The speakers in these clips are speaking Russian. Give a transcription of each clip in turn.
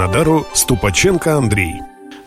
Екатеринодару Ступаченко Андрей.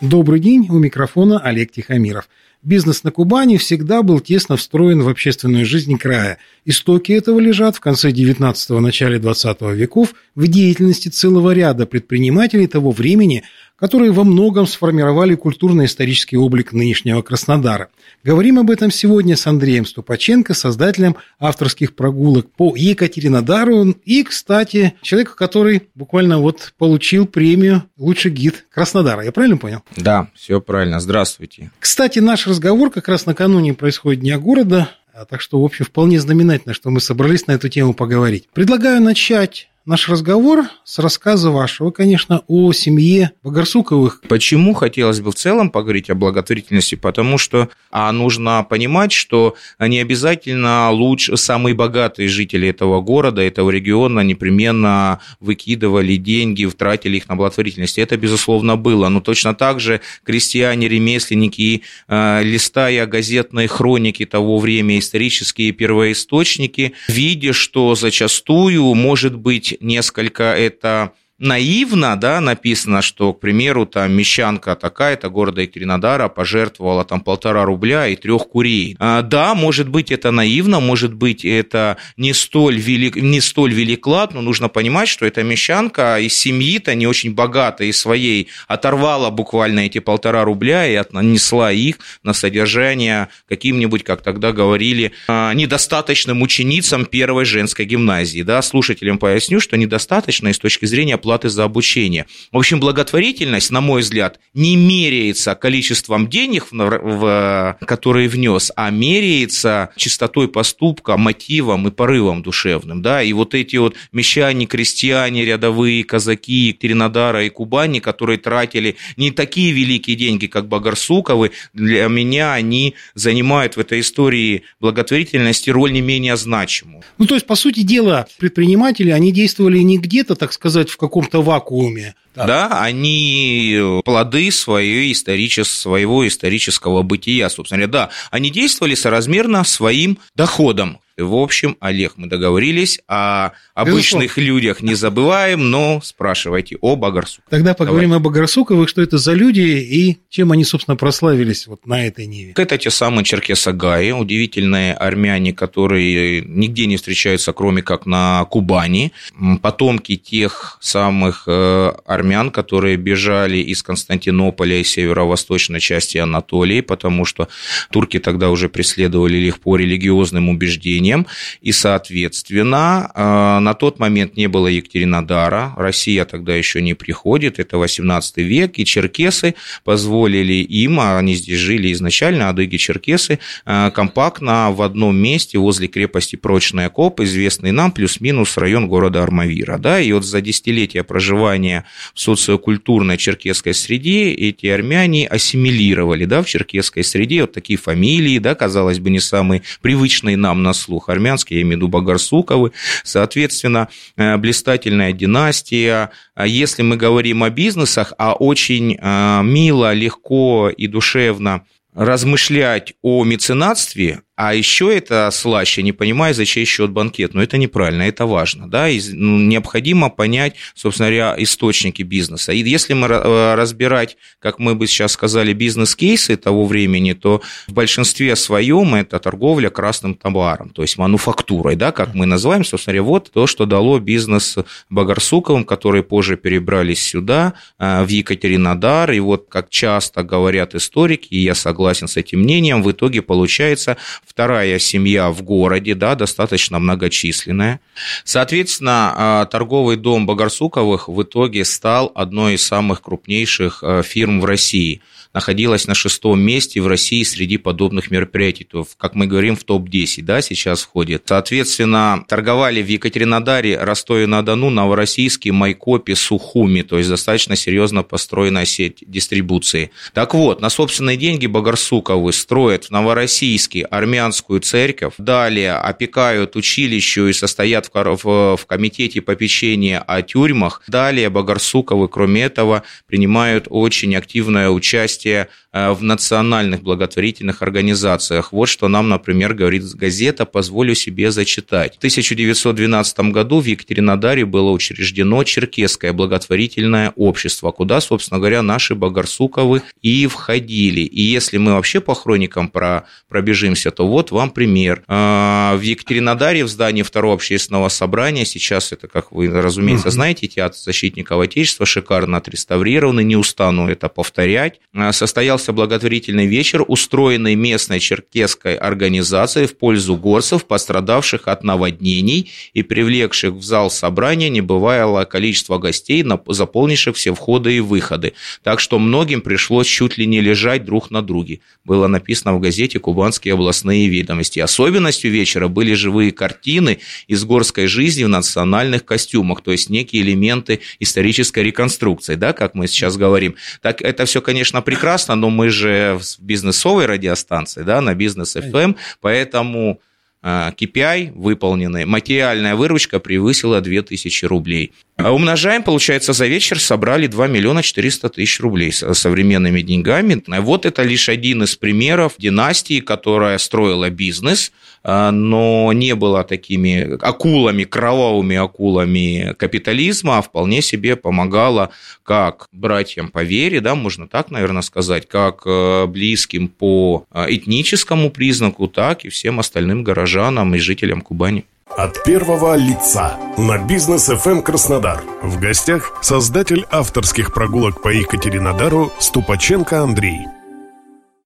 Добрый день, у микрофона Олег Тихомиров. Бизнес на Кубани всегда был тесно встроен в общественную жизнь края. Истоки этого лежат в конце 19-го, начале 20 веков в деятельности целого ряда предпринимателей того времени, которые во многом сформировали культурно-исторический облик нынешнего Краснодара. Говорим об этом сегодня с Андреем Ступаченко, создателем авторских прогулок по Екатеринодару и, кстати, человек, который буквально вот получил премию «Лучший гид Краснодара». Я правильно понял? Да, все правильно. Здравствуйте. Кстати, наш разговор как раз накануне происходит Дня города, а так что, в общем, вполне знаменательно, что мы собрались на эту тему поговорить. Предлагаю начать наш разговор с рассказа вашего, конечно, о семье Богорсуковых. Почему хотелось бы в целом поговорить о благотворительности? Потому что а, нужно понимать, что не обязательно лучше самые богатые жители этого города, этого региона непременно выкидывали деньги, тратили их на благотворительность. Это, безусловно, было. Но точно так же крестьяне, ремесленники, а, листая газетные хроники того времени, исторические первоисточники, видя, что зачастую может быть несколько это наивно, да, написано, что, к примеру, там мещанка такая-то города Екатеринодара пожертвовала там полтора рубля и трех курей. А, да, может быть, это наивно, может быть, это не столь, велик, не столь великлад, но нужно понимать, что эта мещанка из семьи-то не очень богатой, из своей оторвала буквально эти полтора рубля и отнесла их на содержание каким-нибудь, как тогда говорили, а, недостаточным ученицам первой женской гимназии. Да, слушателям поясню, что недостаточно с точки зрения платы за обучение. В общем, благотворительность, на мой взгляд, не меряется количеством денег, в, в, которые внес, а меряется чистотой поступка, мотивом и порывом душевным. Да? И вот эти вот мещане, крестьяне, рядовые казаки Екатеринодара и Кубани, которые тратили не такие великие деньги, как Багарсуковы, для меня они занимают в этой истории благотворительности роль не менее значимую. Ну, то есть, по сути дела, предприниматели, они действовали не где-то, так сказать, в каком каком-то вакууме. Да. да, они плоды своей историчес, своего исторического бытия, собственно говоря, да, они действовали соразмерно своим доходом. В общем, Олег, мы договорились, о обычных Безусловно. людях не забываем, но спрашивайте о Багарсуковых. Тогда поговорим Давай. о Багарсуковых, что это за люди и чем они, собственно, прославились вот на этой ниве. Это те самые черкесагаи, удивительные армяне, которые нигде не встречаются, кроме как на Кубани. Потомки тех самых э, армян, которые бежали из Константинополя и северо-восточной части Анатолии, потому что турки тогда уже преследовали их по религиозным убеждениям населением, и, соответственно, э, на тот момент не было Екатеринодара, Россия тогда еще не приходит, это 18 век, и черкесы позволили им, а они здесь жили изначально, адыги-черкесы, э, компактно в одном месте возле крепости Прочная Коп, известный нам плюс-минус район города Армавира, да, и вот за десятилетия проживания в социокультурной черкесской среде эти армяне ассимилировали, да, в черкесской среде вот такие фамилии, да, казалось бы, не самые привычные нам на слух, слух армянский, я имею в виду Багарсуковы. Соответственно, э, блистательная династия. А если мы говорим о бизнесах, а очень э, мило, легко и душевно размышлять о меценатстве, а еще это слаще, не понимая, за чей счет банкет. Но это неправильно, это важно. Да? И, ну, необходимо понять, собственно говоря, источники бизнеса. И если мы э, разбирать, как мы бы сейчас сказали, бизнес-кейсы того времени, то в большинстве своем это торговля красным товаром, то есть мануфактурой, да, как мы называем, собственно говоря, вот то, что дало бизнес Багарсуковым, которые позже перебрались сюда, э, в Екатеринодар. И вот, как часто говорят историки, и я согласен с этим мнением, в итоге получается вторая семья в городе, да, достаточно многочисленная. Соответственно, а, торговый дом Багарсуковых в итоге стал одной из самых крупнейших а, фирм в России – находилась на шестом месте в России среди подобных мероприятий. То, как мы говорим, в топ-10 да, сейчас входит. Соответственно, торговали в Екатеринодаре, Ростове-на-Дону, Новороссийске, Майкопе, Сухуми. То есть достаточно серьезно построенная сеть дистрибуции. Так вот, на собственные деньги Багарсуковы строят в Новороссийске армянскую церковь, далее опекают училищу и состоят в, в, комитете попечения о тюрьмах. Далее Багарсуковы, кроме этого, принимают очень активное участие участие э, в национальных благотворительных организациях. Вот что нам, например, говорит газета, позволю себе зачитать. В 1912 году в Екатеринодаре было учреждено Черкесское благотворительное общество, куда, собственно говоря, наши Багарсуковы и входили. И если мы вообще по хроникам про, пробежимся, то вот вам пример. Э, в Екатеринодаре в здании второго общественного собрания, сейчас это, как вы, разумеется, знаете, театр защитников Отечества шикарно отреставрированы, не устану это повторять. Э, состоялся благотворительный вечер, устроенный местной черкесской организацией в пользу горцев, пострадавших от наводнений и привлекших в зал собрания небывалое количество гостей, заполнивших все входы и выходы. Так что многим пришлось чуть ли не лежать друг на друге. Было написано в газете «Кубанские областные ведомости». Особенностью вечера были живые картины из горской жизни в национальных костюмах, то есть некие элементы исторической реконструкции, да, как мы сейчас говорим. Так это все, конечно, прекрасно, но мы же в бизнесовой радиостанции, да, на бизнес FM, поэтому KPI а, выполненный, материальная выручка превысила 2000 рублей. А умножаем, получается, за вечер собрали 2 миллиона 400 тысяч рублей современными деньгами. Вот это лишь один из примеров династии, которая строила бизнес, а, но не была такими акулами, кровавыми акулами капитализма, а вполне себе помогала как братьям по вере, да, можно так, наверное, сказать, как э, близким по этническому признаку, так и всем остальным горожанам и жителям Кубани. От первого лица на бизнес FM Краснодар. В гостях создатель авторских прогулок по Екатеринодару Ступаченко Андрей.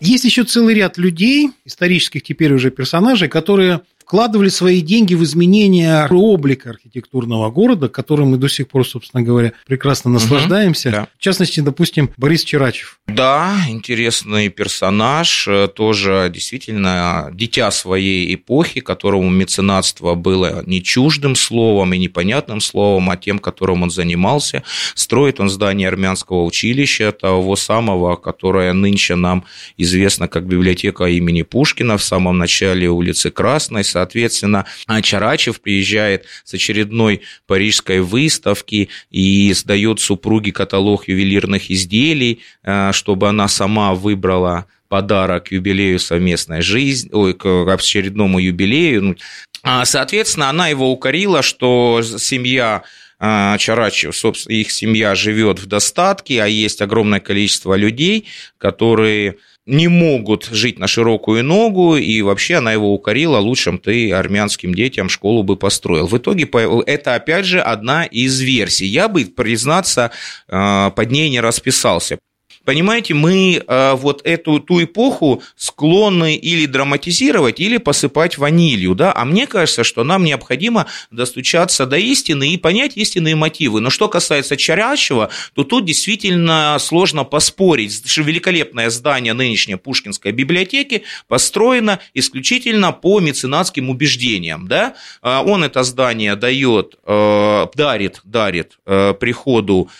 Есть еще целый ряд людей, исторических теперь уже персонажей, которые вкладывали свои деньги в изменение облика архитектурного города, которым мы до сих пор, собственно говоря, прекрасно наслаждаемся. Угу, да. В частности, допустим, Борис Черачев. Да, интересный персонаж, э, тоже действительно дитя своей эпохи, которому меценатство было не чуждым словом и непонятным словом, а тем, которым он занимался. Строит он здание армянского училища, того самого, которое нынче нам известно как библиотека имени Пушкина в самом начале улицы Красной, Соответственно, Чарачев приезжает с очередной парижской выставки и сдает супруге каталог ювелирных изделий, э, чтобы она сама выбрала подарок юбилею совместной жизни, ой, к очередному юбилею. Ну, а, соответственно, она его укорила, что семья э, Чарачев, собственно, их семья живет в достатке, а есть огромное количество людей, которые не могут жить на широкую ногу, и вообще она его укорила, лучшим ты армянским детям школу бы построил. В итоге это, опять же, одна из версий. Я бы, признаться, э, под ней не расписался. Понимаете, мы э, вот эту ту эпоху склонны или драматизировать, или посыпать ванилью, да, а мне кажется, что нам необходимо достучаться до истины и понять истинные мотивы. Но что касается Чарящего, то тут действительно сложно поспорить. Великолепное здание нынешней Пушкинской библиотеки построено исключительно по меценатским убеждениям, да. Э, он это здание дает, э, дарит, дарит приходу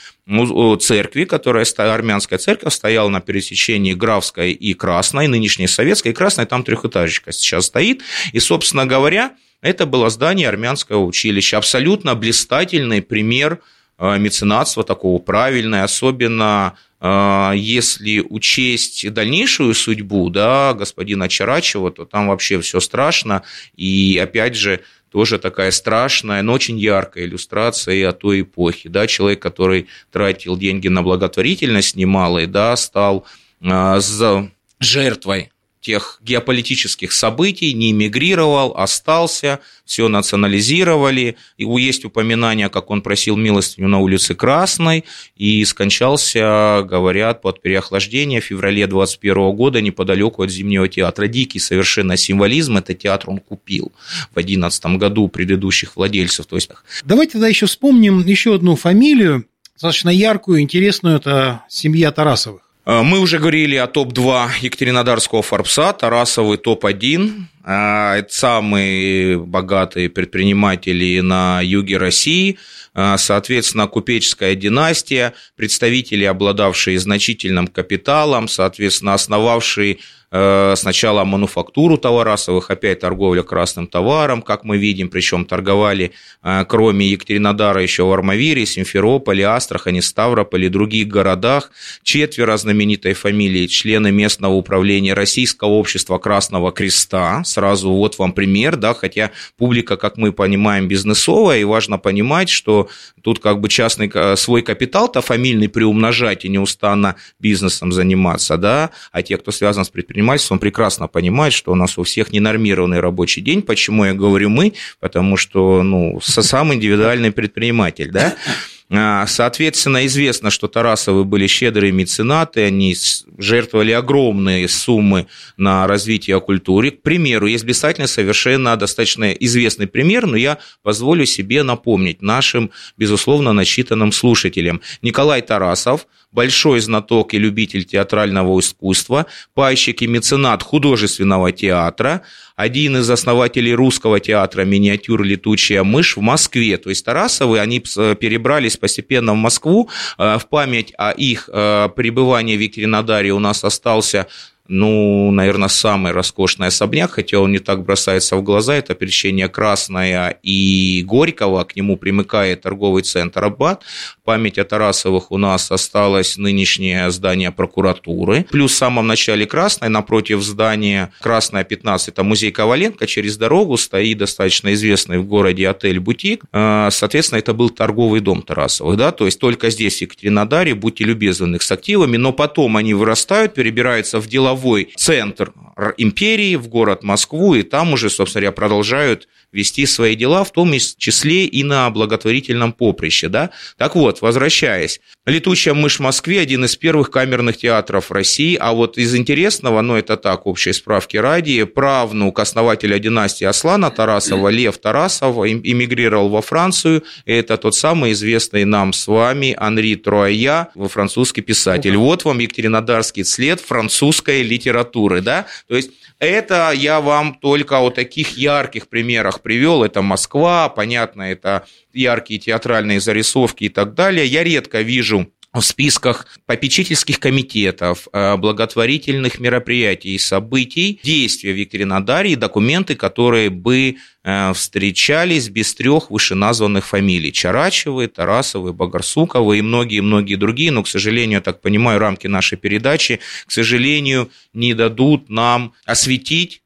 церкви, которая армянская церковь стояла на пересечении Графской и Красной, нынешней Советской, и Красной там трехэтажечка сейчас стоит. И, собственно говоря, это было здание армянского училища. Абсолютно блистательный пример э, меценатства, такого правильное, особенно э, если учесть дальнейшую судьбу да, господина Чарачева, то там вообще все страшно. И опять же, тоже такая страшная, но очень яркая иллюстрация о той эпохи. Да, человек, который тратил деньги на благотворительность немалой, да, стал а, за жертвой тех геополитических событий, не эмигрировал, остался, все национализировали. И есть упоминание, как он просил милостыню на улице Красной и скончался, говорят, под переохлаждение в феврале 21 года неподалеку от Зимнего театра. Дикий совершенно символизм. Этот театр он купил в 2011 году предыдущих владельцев. То есть... Давайте тогда еще вспомним еще одну фамилию, достаточно яркую, интересную, это семья Тарасовых. Э, мы уже говорили о топ-2 Екатеринодарского Форбса, Тарасовый топ-1. Э, это самые богатые предприниматели на юге России. Э, соответственно, купеческая династия, представители, обладавшие значительным капиталом, соответственно, основавшие Э, сначала мануфактуру товарасовых, опять торговля красным товаром, как мы видим, причем торговали, э, кроме Екатеринодара, еще в Армавире, Симферополе, Астрахани, Ставрополе других городах. Четверо знаменитой фамилии, члены местного управления Российского общества Красного Креста. Сразу вот вам пример, да, хотя публика, как мы понимаем, бизнесовая, и важно понимать, что тут как бы частный э, свой капитал-то фамильный приумножать и неустанно бизнесом заниматься, да, а те, кто связан с предпринимательством, прекрасно понимает, что у нас у всех ненормированный рабочий день. Почему я говорю мы? Потому что, ну, сам индивидуальный предприниматель, да? А, соответственно, известно, что Тарасовы были щедрые меценаты, они жертвовали огромные суммы на развитие культуры. К примеру, есть блистательный, совершенно достаточно известный пример, но я позволю себе напомнить нашим, безусловно, начитанным слушателям. Николай Тарасов, большой знаток и любитель театрального искусства, пайщик и меценат художественного театра, один из основателей русского театра миниатюр «Летучая мышь» в Москве. То есть Тарасовы, они перебрались постепенно в Москву. Э, в память о их э, пребывании в Екатеринодаре у нас остался ну, наверное, самый роскошный особняк, хотя он не так бросается в глаза, это пересечение Красная и Горького, к нему примыкает торговый центр Аббат. Память о Тарасовых у нас осталось нынешнее здание прокуратуры. Плюс в самом начале Красной, напротив здания Красная 15, это музей Коваленко, через дорогу стоит достаточно известный в городе отель-бутик. А, соответственно, это был торговый дом Тарасовых, да, то есть только здесь, в Екатеринодаре, будьте любезны с активами, но потом они вырастают, перебираются в деловые деловой центр империи, в город Москву, и там уже, собственно говоря, продолжают вести свои дела, в том числе и на благотворительном поприще. Да? Так вот, возвращаясь, «Летучая мышь» в Москве – один из первых камерных театров России, а вот из интересного, но это так, общей справки ради, правнук основателя династии Аслана Тарасова, Лев Тарасов, эмигрировал во Францию, это тот самый известный нам с вами Анри Труая, французский писатель. Вот вам Екатеринодарский след французской литературы, да, то есть это я вам только о таких ярких примерах привел. Это Москва, понятно, это яркие театральные зарисовки и так далее. Я редко вижу в списках попечительских комитетов, э, благотворительных мероприятий и событий, действия в Екатеринодаре документы, которые бы э, встречались без трех вышеназванных фамилий. Чарачевы, Тарасовы, Багарсуковы и многие-многие другие, но, к сожалению, я так понимаю, рамки нашей передачи, к сожалению, не дадут нам осветить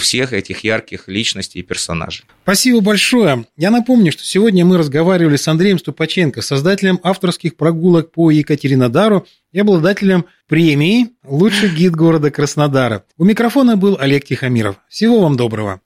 всех этих ярких личностей и персонажей. Спасибо большое. Я напомню, что сегодня мы разговаривали с Андреем Ступаченко, создателем авторских прогулок по Екатеринодару и обладателем премии «Лучший гид города Краснодара». У микрофона был Олег Тихомиров. Всего вам доброго.